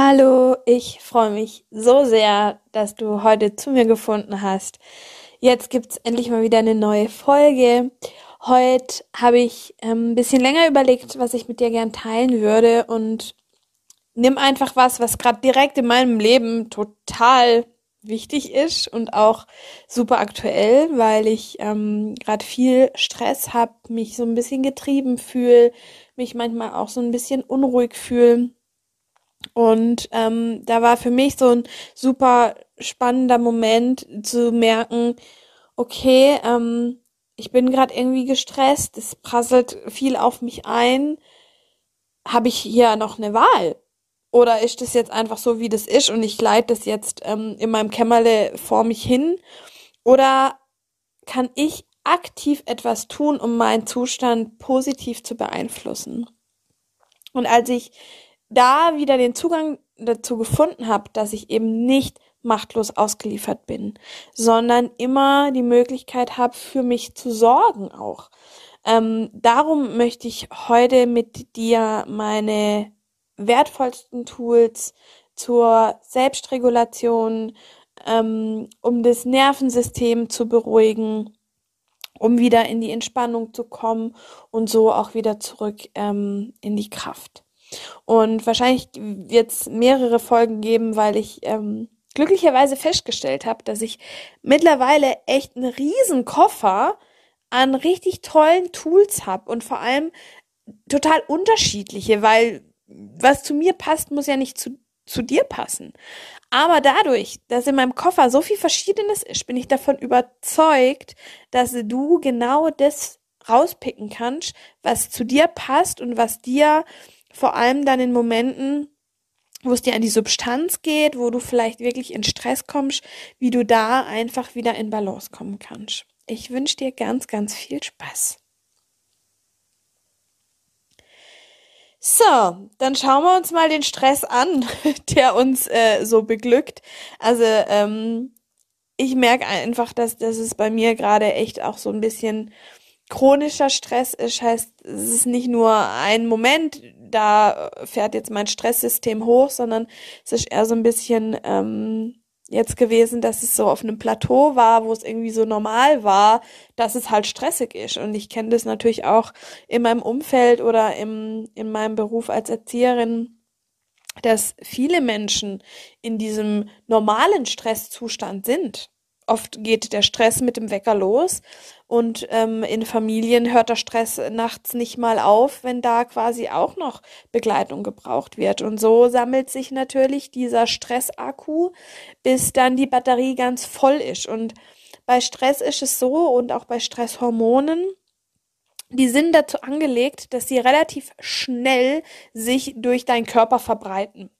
Hallo, ich freue mich so sehr, dass du heute zu mir gefunden hast. Jetzt gibt's endlich mal wieder eine neue Folge. Heute habe ich ähm, ein bisschen länger überlegt, was ich mit dir gern teilen würde und nimm einfach was, was gerade direkt in meinem Leben total wichtig ist und auch super aktuell, weil ich ähm, gerade viel Stress habe, mich so ein bisschen getrieben fühle, mich manchmal auch so ein bisschen unruhig fühle und ähm, da war für mich so ein super spannender Moment zu merken, okay, ähm, ich bin gerade irgendwie gestresst, es prasselt viel auf mich ein. Habe ich hier noch eine Wahl? Oder ist das jetzt einfach so, wie das ist und ich leite das jetzt ähm, in meinem Kämmerle vor mich hin? Oder kann ich aktiv etwas tun, um meinen Zustand positiv zu beeinflussen? Und als ich da wieder den Zugang dazu gefunden habe, dass ich eben nicht machtlos ausgeliefert bin, sondern immer die Möglichkeit habe, für mich zu sorgen auch. Ähm, darum möchte ich heute mit dir meine wertvollsten Tools zur Selbstregulation, ähm, um das Nervensystem zu beruhigen, um wieder in die Entspannung zu kommen und so auch wieder zurück ähm, in die Kraft. Und wahrscheinlich wird es mehrere Folgen geben, weil ich ähm, glücklicherweise festgestellt habe, dass ich mittlerweile echt einen riesen Koffer an richtig tollen Tools habe und vor allem total unterschiedliche, weil was zu mir passt, muss ja nicht zu, zu dir passen. Aber dadurch, dass in meinem Koffer so viel Verschiedenes ist, bin ich davon überzeugt, dass du genau das rauspicken kannst, was zu dir passt und was dir vor allem dann in Momenten, wo es dir an die Substanz geht, wo du vielleicht wirklich in Stress kommst, wie du da einfach wieder in Balance kommen kannst. Ich wünsche dir ganz, ganz viel Spaß. So, dann schauen wir uns mal den Stress an, der uns äh, so beglückt. Also ähm, ich merke einfach, dass, dass es bei mir gerade echt auch so ein bisschen chronischer Stress ist, heißt, es ist nicht nur ein Moment, da fährt jetzt mein Stresssystem hoch, sondern es ist eher so ein bisschen ähm, jetzt gewesen, dass es so auf einem Plateau war, wo es irgendwie so normal war, dass es halt stressig ist. Und ich kenne das natürlich auch in meinem Umfeld oder im, in meinem Beruf als Erzieherin, dass viele Menschen in diesem normalen Stresszustand sind. Oft geht der Stress mit dem Wecker los und ähm, in Familien hört der Stress nachts nicht mal auf, wenn da quasi auch noch Begleitung gebraucht wird. Und so sammelt sich natürlich dieser Stressakku, bis dann die Batterie ganz voll ist. Und bei Stress ist es so und auch bei Stresshormonen, die sind dazu angelegt, dass sie relativ schnell sich durch deinen Körper verbreiten.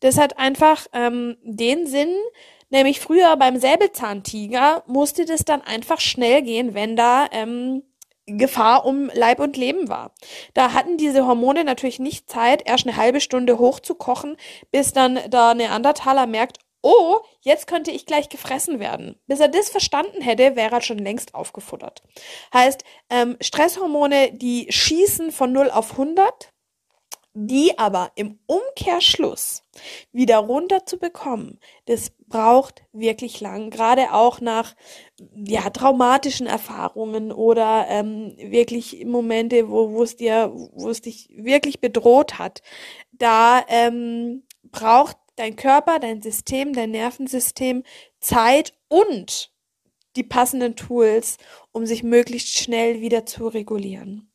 Das hat einfach ähm, den Sinn, Nämlich früher beim Säbelzahntiger musste das dann einfach schnell gehen, wenn da ähm, Gefahr um Leib und Leben war. Da hatten diese Hormone natürlich nicht Zeit, erst eine halbe Stunde hochzukochen, bis dann der Neandertaler merkt, oh, jetzt könnte ich gleich gefressen werden. Bis er das verstanden hätte, wäre er schon längst aufgefuttert. Heißt, ähm, Stresshormone, die schießen von 0 auf 100 die aber im Umkehrschluss wieder runter zu bekommen, das braucht wirklich lang, gerade auch nach ja traumatischen Erfahrungen oder ähm, wirklich Momente, wo wo es dir, wo es dich wirklich bedroht hat. Da ähm, braucht dein Körper, dein System, dein Nervensystem Zeit und die passenden Tools, um sich möglichst schnell wieder zu regulieren,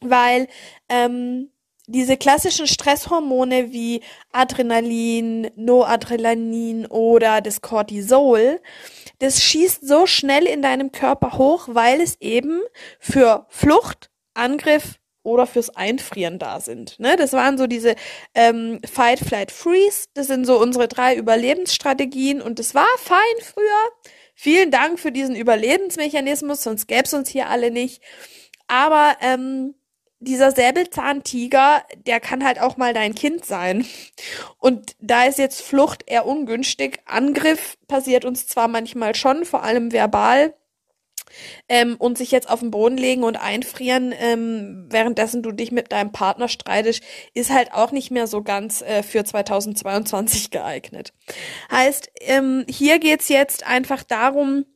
weil ähm, diese klassischen Stresshormone wie Adrenalin, Noadrenalin oder das Cortisol, das schießt so schnell in deinem Körper hoch, weil es eben für Flucht, Angriff oder fürs Einfrieren da sind. Ne? Das waren so diese ähm, Fight, Flight, Freeze. Das sind so unsere drei Überlebensstrategien und das war fein früher. Vielen Dank für diesen Überlebensmechanismus, sonst gäbe es uns hier alle nicht. Aber ähm, dieser Säbelzahntiger, der kann halt auch mal dein Kind sein. Und da ist jetzt Flucht eher ungünstig. Angriff passiert uns zwar manchmal schon, vor allem verbal. Ähm, und sich jetzt auf den Boden legen und einfrieren, ähm, währenddessen du dich mit deinem Partner streitest, ist halt auch nicht mehr so ganz äh, für 2022 geeignet. Heißt, ähm, hier geht's jetzt einfach darum,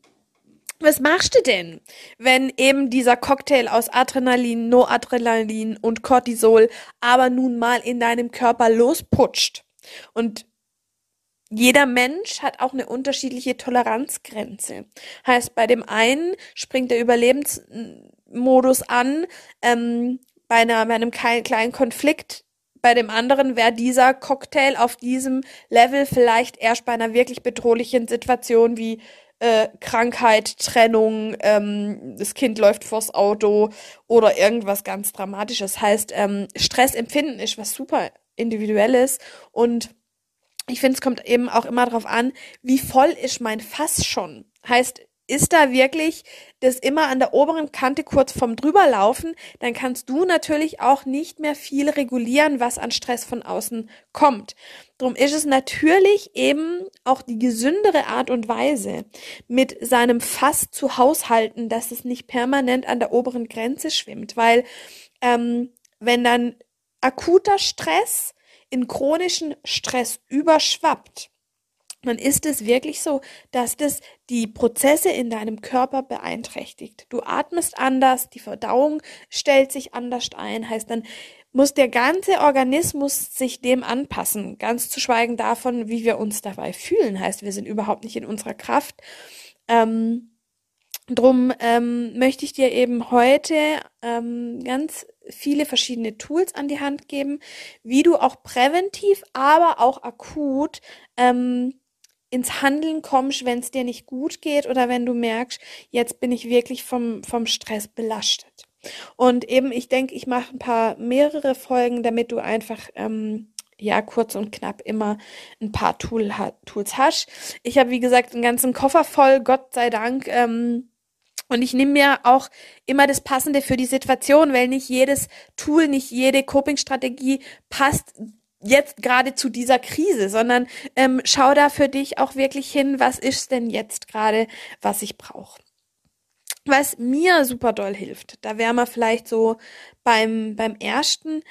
was machst du denn, wenn eben dieser Cocktail aus Adrenalin, Noadrenalin und Cortisol aber nun mal in deinem Körper losputscht? Und jeder Mensch hat auch eine unterschiedliche Toleranzgrenze. Heißt, bei dem einen springt der Überlebensmodus an, ähm, bei, einer, bei einem kleinen Konflikt bei dem anderen wäre dieser Cocktail auf diesem Level vielleicht erst bei einer wirklich bedrohlichen Situation wie äh, Krankheit, Trennung, ähm, das Kind läuft vors Auto oder irgendwas ganz Dramatisches. Heißt, ähm, Stressempfinden ist was super Individuelles und ich finde, es kommt eben auch immer darauf an, wie voll ist mein Fass schon. Heißt, ist da wirklich das immer an der oberen Kante kurz vom drüberlaufen, dann kannst du natürlich auch nicht mehr viel regulieren, was an Stress von außen kommt. Drum ist es natürlich eben auch die gesündere Art und Weise, mit seinem Fass zu haushalten, dass es nicht permanent an der oberen Grenze schwimmt, weil ähm, wenn dann akuter Stress in chronischen Stress überschwappt, dann ist es wirklich so, dass das die Prozesse in deinem Körper beeinträchtigt. Du atmest anders, die Verdauung stellt sich anders ein, heißt dann muss der ganze Organismus sich dem anpassen, ganz zu schweigen davon, wie wir uns dabei fühlen, heißt wir sind überhaupt nicht in unserer Kraft. Ähm, Drum ähm, möchte ich dir eben heute ähm, ganz viele verschiedene Tools an die Hand geben, wie du auch präventiv, aber auch akut ähm, ins Handeln kommst, wenn es dir nicht gut geht oder wenn du merkst, jetzt bin ich wirklich vom, vom Stress belastet. Und eben, ich denke, ich mache ein paar mehrere Folgen, damit du einfach ähm, ja kurz und knapp immer ein paar Tool, Tools hast. Ich habe, wie gesagt, einen ganzen Koffer voll, Gott sei Dank. Ähm, und ich nehme mir auch immer das Passende für die Situation, weil nicht jedes Tool, nicht jede Coping-Strategie passt jetzt gerade zu dieser Krise, sondern ähm, schau da für dich auch wirklich hin, was ist denn jetzt gerade, was ich brauche. Was mir super doll hilft, da wären wir vielleicht so beim, beim ersten,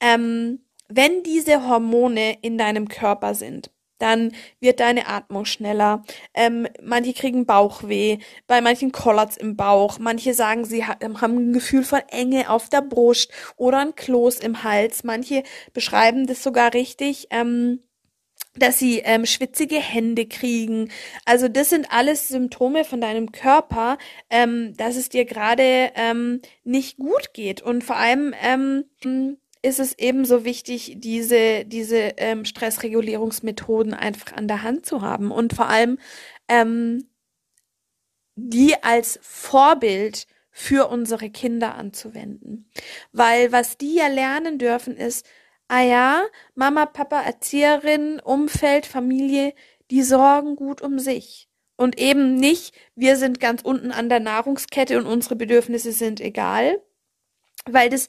ähm, wenn diese Hormone in deinem Körper sind, dann wird deine Atmung schneller. Ähm, manche kriegen Bauchweh, bei manchen kollert's im Bauch, manche sagen, sie ähm, haben ein Gefühl von Enge auf der Brust oder ein Kloß im Hals. Manche beschreiben das sogar richtig. Ähm, dass sie ähm, schwitzige Hände kriegen. Also das sind alles Symptome von deinem Körper, ähm, dass es dir gerade ähm, nicht gut geht und vor allem ähm, ist es ebenso wichtig, diese, diese ähm, Stressregulierungsmethoden einfach an der Hand zu haben und vor allem ähm, die als Vorbild für unsere Kinder anzuwenden. Weil was die ja lernen dürfen ist, ah ja, Mama, Papa, Erzieherin, Umfeld, Familie, die sorgen gut um sich. Und eben nicht, wir sind ganz unten an der Nahrungskette und unsere Bedürfnisse sind egal, weil das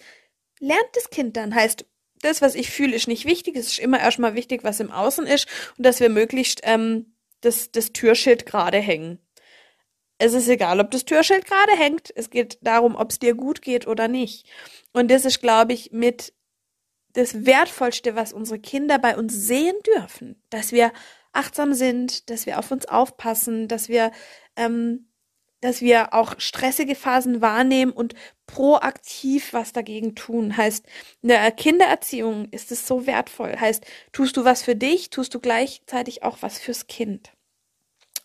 lernt das Kind dann. Heißt, das, was ich fühle, ist nicht wichtig. Es ist immer erstmal wichtig, was im Außen ist und dass wir möglichst ähm, das, das Türschild gerade hängen. Es ist egal, ob das Türschild gerade hängt. Es geht darum, ob es dir gut geht oder nicht. Und das ist, glaube ich, mit das Wertvollste, was unsere Kinder bei uns sehen dürfen. Dass wir achtsam sind, dass wir auf uns aufpassen, dass wir ähm, dass wir auch stressige Phasen wahrnehmen und proaktiv was dagegen tun. Heißt, in der Kindererziehung ist es so wertvoll. Heißt, tust du was für dich, tust du gleichzeitig auch was fürs Kind.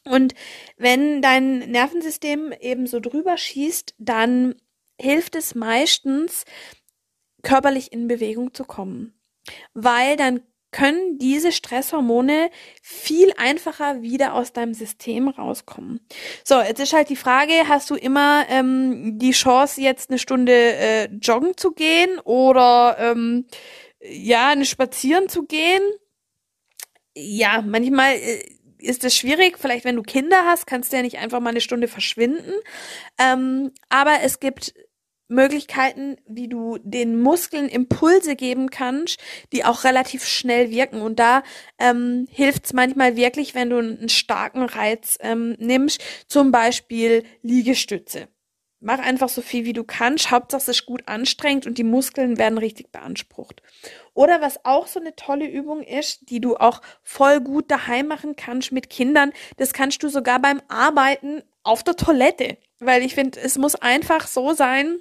Und wenn dein Nervensystem eben so drüber schießt, dann hilft es meistens, körperlich in Bewegung zu kommen. Weil dann können diese Stresshormone viel einfacher wieder aus deinem System rauskommen. So, jetzt ist halt die Frage, hast du immer ähm, die Chance, jetzt eine Stunde äh, joggen zu gehen oder ähm, ja, eine spazieren zu gehen? Ja, manchmal äh, ist es schwierig. Vielleicht, wenn du Kinder hast, kannst du ja nicht einfach mal eine Stunde verschwinden. Ähm, aber es gibt Möglichkeiten, wie du den Muskeln Impulse geben kannst, die auch relativ schnell wirken. Und da ähm, hilft es manchmal wirklich, wenn du einen starken Reiz ähm, nimmst, zum Beispiel Liegestütze. Mach einfach so viel wie du kannst. Hauptsache es ist gut anstrengend und die Muskeln werden richtig beansprucht. Oder was auch so eine tolle Übung ist, die du auch voll gut daheim machen kannst mit Kindern, das kannst du sogar beim Arbeiten auf der Toilette. Weil ich finde, es muss einfach so sein,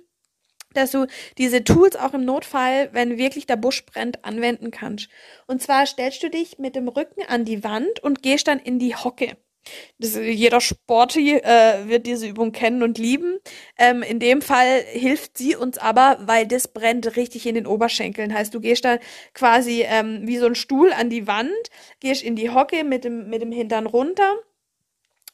dass du diese Tools auch im Notfall, wenn wirklich der Busch brennt, anwenden kannst. Und zwar stellst du dich mit dem Rücken an die Wand und gehst dann in die Hocke. Das, jeder Sporty äh, wird diese Übung kennen und lieben. Ähm, in dem Fall hilft sie uns aber, weil das brennt richtig in den Oberschenkeln. Heißt, du gehst dann quasi ähm, wie so ein Stuhl an die Wand, gehst in die Hocke mit dem, mit dem Hintern runter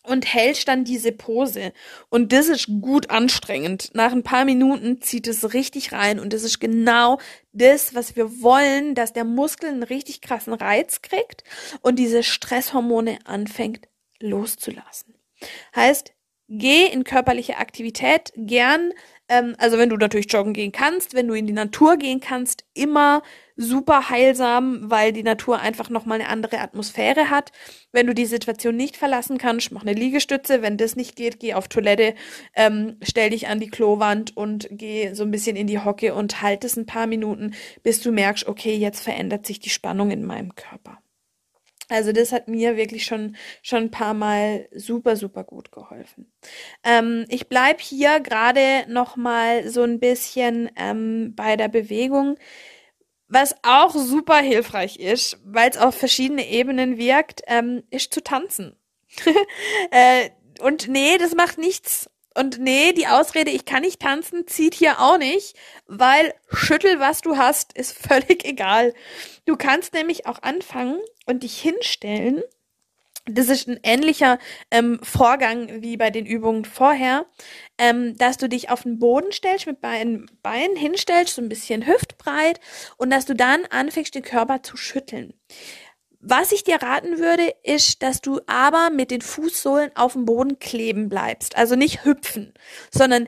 und hältst dann diese Pose. Und das ist gut anstrengend. Nach ein paar Minuten zieht es richtig rein und das ist genau das, was wir wollen, dass der Muskel einen richtig krassen Reiz kriegt und diese Stresshormone anfängt loszulassen. Heißt, geh in körperliche Aktivität gern, ähm, also wenn du natürlich joggen gehen kannst, wenn du in die Natur gehen kannst, immer super heilsam, weil die Natur einfach nochmal eine andere Atmosphäre hat. Wenn du die Situation nicht verlassen kannst, mach eine Liegestütze. Wenn das nicht geht, geh auf Toilette, ähm, stell dich an die Klowand und geh so ein bisschen in die Hocke und halt es ein paar Minuten, bis du merkst, okay, jetzt verändert sich die Spannung in meinem Körper. Also das hat mir wirklich schon schon ein paar Mal super super gut geholfen. Ähm, ich bleib hier gerade noch mal so ein bisschen ähm, bei der Bewegung. Was auch super hilfreich ist, weil es auf verschiedene Ebenen wirkt, ähm, ist zu tanzen. äh, und nee, das macht nichts. Und nee, die Ausrede, ich kann nicht tanzen, zieht hier auch nicht, weil schüttel, was du hast, ist völlig egal. Du kannst nämlich auch anfangen und dich hinstellen das ist ein ähnlicher ähm, Vorgang wie bei den Übungen vorher, ähm, dass du dich auf den Boden stellst, mit beiden Beinen hinstellst, so ein bisschen hüftbreit und dass du dann anfängst, den Körper zu schütteln. Was ich dir raten würde, ist, dass du aber mit den Fußsohlen auf dem Boden kleben bleibst. Also nicht hüpfen, sondern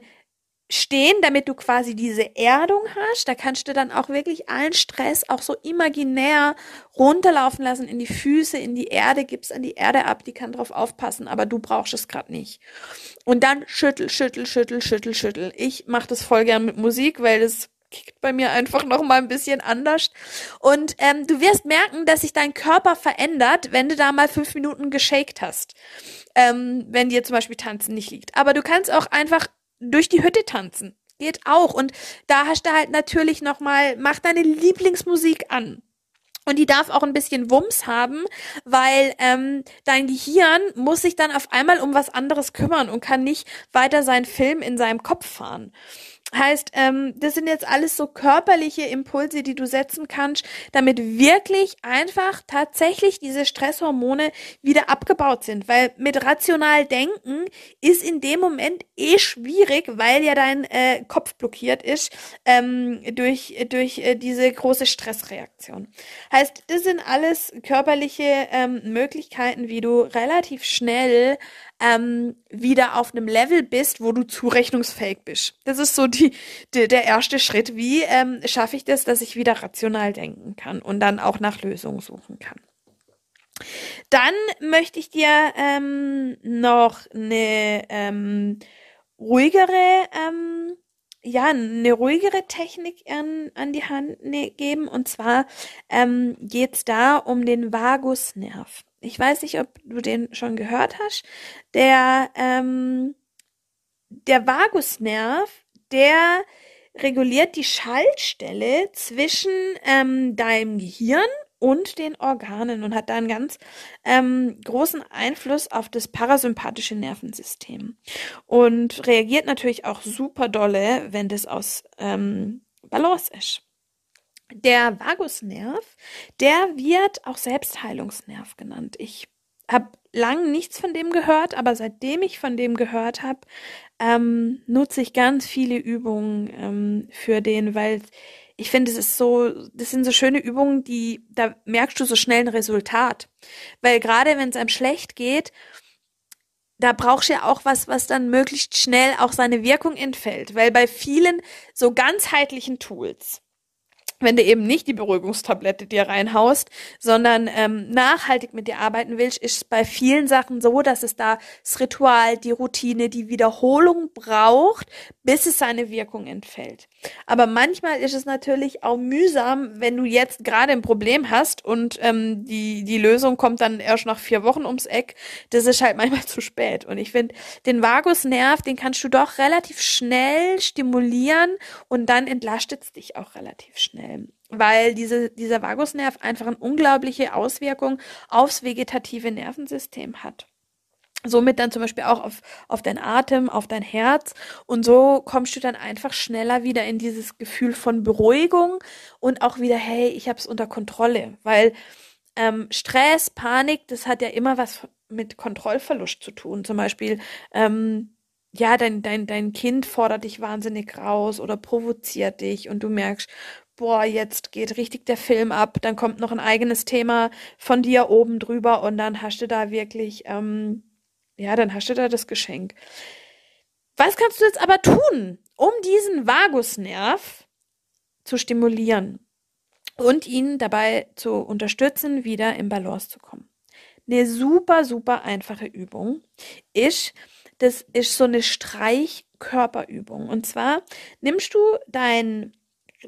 stehen, damit du quasi diese Erdung hast. Da kannst du dann auch wirklich allen Stress auch so imaginär runterlaufen lassen in die Füße, in die Erde, gibst an die Erde ab, die kann drauf aufpassen, aber du brauchst es gerade nicht. Und dann schüttel, schüttel, schüttel, schüttel, schüttel. Ich mache das voll gern mit Musik, weil das kickt bei mir einfach noch mal ein bisschen anders. Und ähm, du wirst merken, dass sich dein Körper verändert, wenn du da mal fünf Minuten geshakt hast. Ähm, wenn dir zum Beispiel Tanzen nicht liegt. Aber du kannst auch einfach durch die Hütte tanzen. Geht auch. Und da hast du halt natürlich nochmal, mach deine Lieblingsmusik an. Und die darf auch ein bisschen Wumms haben, weil ähm, dein Gehirn muss sich dann auf einmal um was anderes kümmern und kann nicht weiter seinen Film in seinem Kopf fahren. Heißt, ähm, das sind jetzt alles so körperliche Impulse, die du setzen kannst, damit wirklich einfach tatsächlich diese Stresshormone wieder abgebaut sind. Weil mit rational denken ist in dem Moment eh schwierig, weil ja dein äh, Kopf blockiert ist ähm, durch, durch äh, diese große Stressreaktion. Heißt, das sind alles körperliche ähm, Möglichkeiten, wie du relativ schnell ähm, wieder auf einem Level bist, wo du zurechnungsfähig bist. Das ist so die, die der erste Schritt. Wie ähm, schaffe ich das, dass ich wieder rational denken kann und dann auch nach Lösungen suchen kann? Dann möchte ich dir ähm, noch eine ähm, ruhigere, ähm, ja, eine ruhigere Technik an, an die Hand ne geben. Und zwar ähm, geht es da um den Vagusnerv ich weiß nicht, ob du den schon gehört hast, der, ähm, der Vagusnerv, der reguliert die Schaltstelle zwischen ähm, deinem Gehirn und den Organen und hat da einen ganz ähm, großen Einfluss auf das parasympathische Nervensystem und reagiert natürlich auch super dolle, wenn das aus ähm, Balance ist. Der Vagusnerv, der wird auch Selbstheilungsnerv genannt. Ich habe lang nichts von dem gehört, aber seitdem ich von dem gehört habe, ähm, nutze ich ganz viele Übungen ähm, für den, weil ich finde, es ist so, das sind so schöne Übungen, die, da merkst du so schnell ein Resultat. Weil gerade wenn es einem schlecht geht, da brauchst du ja auch was, was dann möglichst schnell auch seine Wirkung entfällt. Weil bei vielen so ganzheitlichen Tools, wenn du eben nicht die Beruhigungstablette dir reinhaust, sondern ähm, nachhaltig mit dir arbeiten willst, ist es bei vielen Sachen so, dass es da das Ritual, die Routine, die Wiederholung braucht, bis es seine Wirkung entfällt. Aber manchmal ist es natürlich auch mühsam, wenn du jetzt gerade ein Problem hast und ähm, die, die Lösung kommt dann erst nach vier Wochen ums Eck. Das ist halt manchmal zu spät. Und ich finde, den Vagusnerv, den kannst du doch relativ schnell stimulieren und dann entlastet es dich auch relativ schnell weil diese, dieser Vagusnerv einfach eine unglaubliche Auswirkung aufs vegetative Nervensystem hat somit dann zum Beispiel auch auf, auf dein Atem, auf dein Herz. Und so kommst du dann einfach schneller wieder in dieses Gefühl von Beruhigung und auch wieder, hey, ich habe es unter Kontrolle. Weil ähm, Stress, Panik, das hat ja immer was mit Kontrollverlust zu tun. Zum Beispiel, ähm, ja, dein, dein, dein Kind fordert dich wahnsinnig raus oder provoziert dich und du merkst, boah, jetzt geht richtig der Film ab, dann kommt noch ein eigenes Thema von dir oben drüber und dann hast du da wirklich ähm, ja, dann hast du da das Geschenk. Was kannst du jetzt aber tun, um diesen Vagusnerv zu stimulieren und ihn dabei zu unterstützen, wieder in Balance zu kommen? Eine super, super einfache Übung ist, das ist so eine Streichkörperübung. Und zwar nimmst du dein,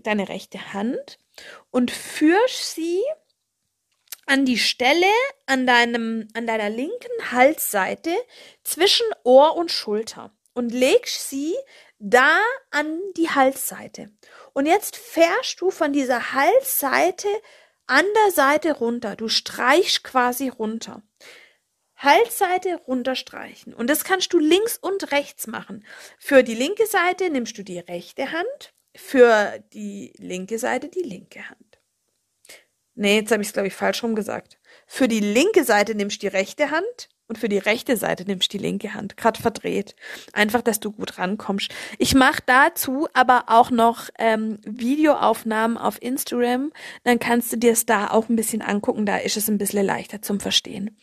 deine rechte Hand und führst sie an die Stelle an deinem, an deiner linken Halsseite zwischen Ohr und Schulter und legst sie da an die Halsseite. Und jetzt fährst du von dieser Halsseite an der Seite runter. Du streichst quasi runter. Halsseite runterstreichen. Und das kannst du links und rechts machen. Für die linke Seite nimmst du die rechte Hand, für die linke Seite die linke Hand. Nee, jetzt habe ich es, glaube ich, falsch rum gesagt. Für die linke Seite nimmst du die rechte Hand und für die rechte Seite nimmst du die linke Hand. Gerade verdreht. Einfach, dass du gut rankommst. Ich mache dazu aber auch noch ähm, Videoaufnahmen auf Instagram. Dann kannst du dir es da auch ein bisschen angucken. Da ist es ein bisschen leichter zum Verstehen.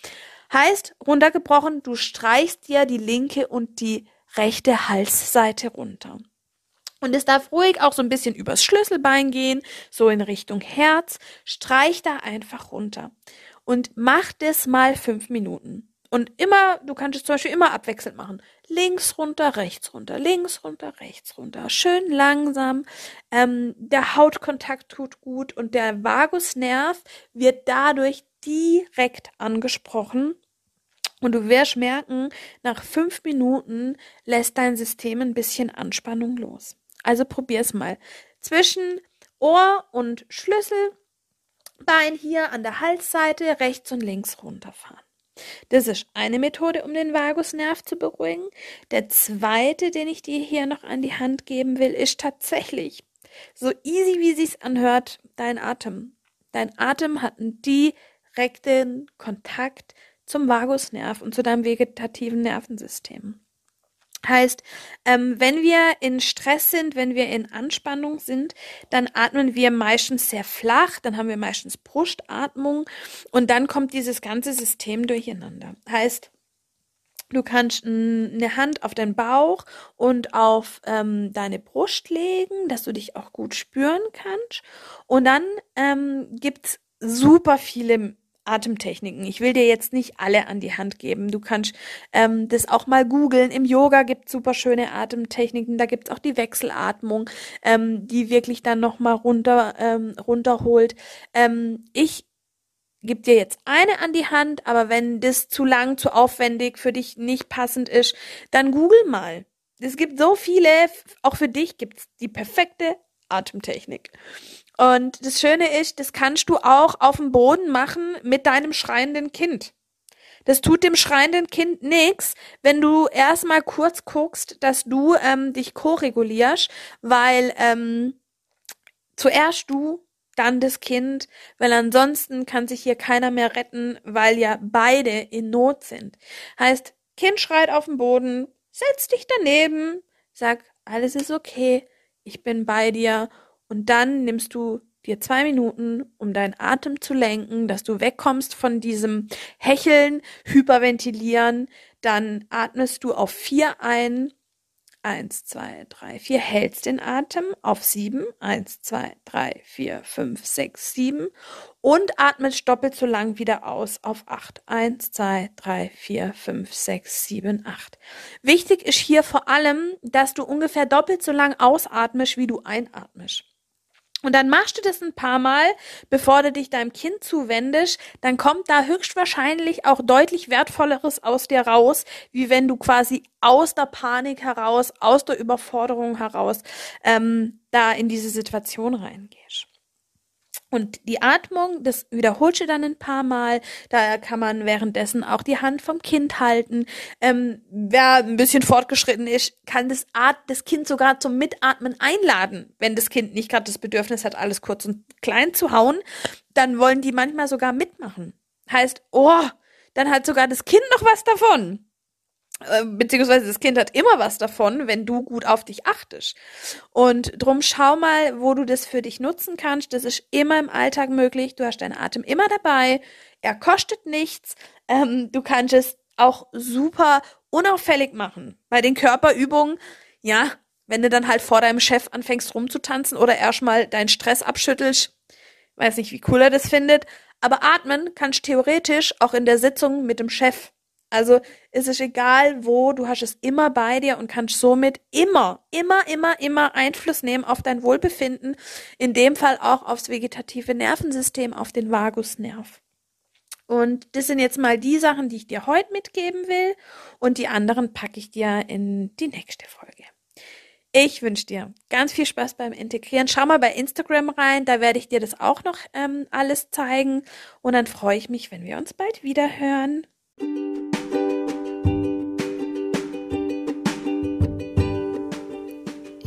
Heißt, runtergebrochen, du streichst dir die linke und die rechte Halsseite runter. Und es darf ruhig auch so ein bisschen übers Schlüsselbein gehen, so in Richtung Herz. Streich da einfach runter. Und mach das mal fünf Minuten. Und immer, du kannst es zum Beispiel immer abwechselnd machen. Links runter, rechts runter, links runter, rechts runter. Schön langsam. Ähm, der Hautkontakt tut gut und der Vagusnerv wird dadurch direkt angesprochen. Und du wirst merken, nach fünf Minuten lässt dein System ein bisschen Anspannung los. Also probier's mal. Zwischen Ohr und Schlüsselbein hier an der Halsseite rechts und links runterfahren. Das ist eine Methode, um den Vagusnerv zu beruhigen. Der zweite, den ich dir hier noch an die Hand geben will, ist tatsächlich so easy, wie sich's anhört, dein Atem. Dein Atem hat einen direkten Kontakt zum Vagusnerv und zu deinem vegetativen Nervensystem. Heißt, ähm, wenn wir in Stress sind, wenn wir in Anspannung sind, dann atmen wir meistens sehr flach, dann haben wir meistens Brustatmung und dann kommt dieses ganze System durcheinander. Heißt, du kannst eine Hand auf den Bauch und auf ähm, deine Brust legen, dass du dich auch gut spüren kannst. Und dann ähm, gibt's super viele Atemtechniken. Ich will dir jetzt nicht alle an die Hand geben. Du kannst ähm, das auch mal googeln. Im Yoga gibt super schöne Atemtechniken. Da gibt's auch die Wechselatmung, ähm, die wirklich dann nochmal runter, ähm, runterholt. Ähm, ich gebe dir jetzt eine an die Hand, aber wenn das zu lang, zu aufwendig für dich nicht passend ist, dann google mal. Es gibt so viele, auch für dich gibt's die perfekte Atemtechnik. Und das Schöne ist, das kannst du auch auf dem Boden machen mit deinem schreienden Kind. Das tut dem schreienden Kind nichts, wenn du erstmal kurz guckst, dass du ähm, dich koregulierst, weil ähm, zuerst du, dann das Kind, weil ansonsten kann sich hier keiner mehr retten, weil ja beide in Not sind. Heißt, Kind schreit auf den Boden, setz dich daneben, sag, alles ist okay, ich bin bei dir und dann nimmst du dir zwei Minuten, um deinen Atem zu lenken, dass du wegkommst von diesem Hecheln, Hyperventilieren, dann atmest du auf vier ein, eins, zwei, drei, vier, hältst den Atem auf sieben, eins, zwei, drei, vier, fünf, sechs, sieben. Und atmest doppelt so lang wieder aus auf acht, eins, zwei, drei, vier, fünf, sechs, sieben, acht. Wichtig ist hier vor allem, dass du ungefähr doppelt so lang ausatmest, wie du einatmest. Und dann machst du das ein paar Mal, bevor du dich deinem Kind zuwendest, dann kommt da höchstwahrscheinlich auch deutlich wertvolleres aus dir raus, wie wenn du quasi aus der Panik heraus, aus der Überforderung heraus ähm, da in diese Situation reingehst. Und die Atmung, das wiederholst du dann ein paar Mal. Da kann man währenddessen auch die Hand vom Kind halten. Ähm, wer ein bisschen fortgeschritten ist, kann das, At das Kind sogar zum Mitatmen einladen. Wenn das Kind nicht gerade das Bedürfnis hat, alles kurz und klein zu hauen, dann wollen die manchmal sogar mitmachen. Heißt, oh, dann hat sogar das Kind noch was davon. Äh, beziehungsweise das Kind hat immer was davon, wenn du gut auf dich achtest. Und drum schau mal, wo du das für dich nutzen kannst. Das ist immer im Alltag möglich. Du hast deinen Atem immer dabei. Er kostet nichts. Ähm, du kannst es auch super unauffällig machen. Bei den Körperübungen, ja, wenn du dann halt vor deinem Chef anfängst rumzutanzen oder erstmal deinen Stress abschüttelst, weiß nicht, wie cool er das findet, aber atmen kannst theoretisch auch in der Sitzung mit dem Chef. Also es ist egal wo, du hast es immer bei dir und kannst somit immer, immer, immer, immer Einfluss nehmen auf dein Wohlbefinden, in dem Fall auch aufs vegetative Nervensystem, auf den Vagusnerv. Und das sind jetzt mal die Sachen, die ich dir heute mitgeben will und die anderen packe ich dir in die nächste Folge. Ich wünsche dir ganz viel Spaß beim Integrieren. Schau mal bei Instagram rein, da werde ich dir das auch noch ähm, alles zeigen. Und dann freue ich mich, wenn wir uns bald wieder hören.